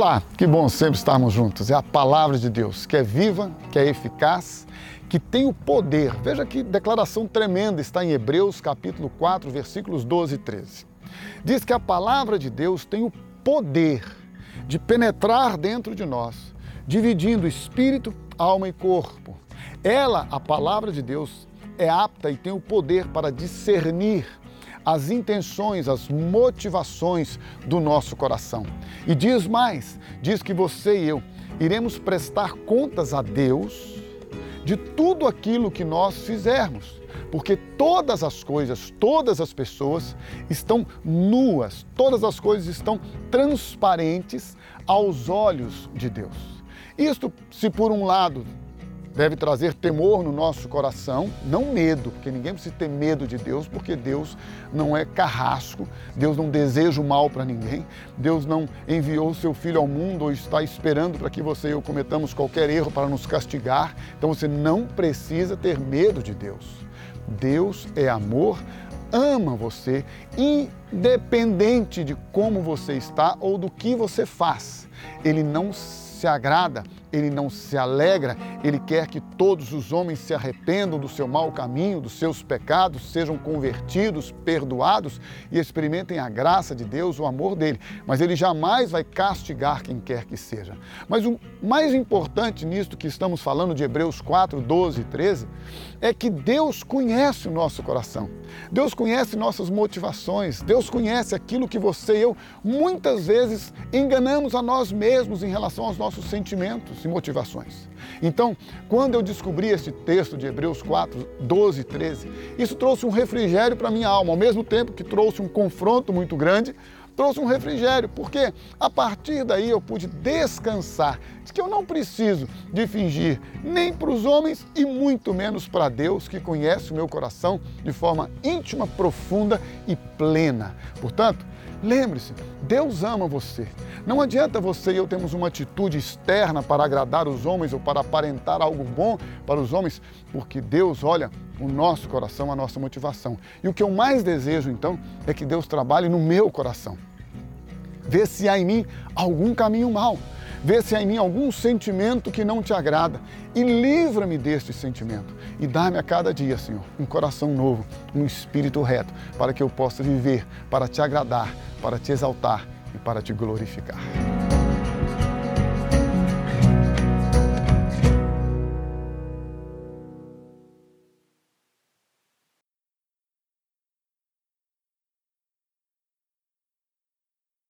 Olá, que bom sempre estarmos juntos. É a palavra de Deus que é viva, que é eficaz, que tem o poder. Veja que declaração tremenda está em Hebreus capítulo 4, versículos 12 e 13. Diz que a palavra de Deus tem o poder de penetrar dentro de nós, dividindo espírito, alma e corpo. Ela, a palavra de Deus, é apta e tem o poder para discernir as intenções, as motivações do nosso coração. E diz mais: diz que você e eu iremos prestar contas a Deus de tudo aquilo que nós fizermos, porque todas as coisas, todas as pessoas estão nuas, todas as coisas estão transparentes aos olhos de Deus. Isto, se por um lado deve trazer temor no nosso coração, não medo, porque ninguém precisa ter medo de Deus, porque Deus não é carrasco, Deus não deseja o mal para ninguém, Deus não enviou o seu filho ao mundo ou está esperando para que você e eu cometamos qualquer erro para nos castigar. Então você não precisa ter medo de Deus. Deus é amor, ama você, independente de como você está ou do que você faz. Ele não se agrada ele não se alegra, ele quer que todos os homens se arrependam do seu mau caminho, dos seus pecados, sejam convertidos, perdoados e experimentem a graça de Deus, o amor dele. Mas ele jamais vai castigar quem quer que seja. Mas o mais importante nisto que estamos falando de Hebreus 4, 12 e 13 é que Deus conhece o nosso coração. Deus conhece nossas motivações. Deus conhece aquilo que você e eu muitas vezes enganamos a nós mesmos em relação aos nossos sentimentos e motivações. Então, quando eu descobri esse texto de Hebreus 4, 12 e 13, isso trouxe um refrigério para minha alma, ao mesmo tempo que trouxe um confronto muito grande, trouxe um refrigério, porque a partir daí eu pude descansar de que eu não preciso de fingir nem para os homens e muito menos para Deus, que conhece o meu coração de forma íntima, profunda e plena. Portanto, lembre-se, Deus ama você. Não adianta você e eu termos uma atitude externa para agradar os homens ou para aparentar algo bom para os homens, porque Deus olha o nosso coração, a nossa motivação. E o que eu mais desejo então é que Deus trabalhe no meu coração. Vê se há em mim algum caminho mau. Vê se há em mim algum sentimento que não te agrada e livra-me deste sentimento. E dá-me a cada dia, Senhor, um coração novo, um espírito reto, para que eu possa viver, para te agradar, para te exaltar e para te glorificar.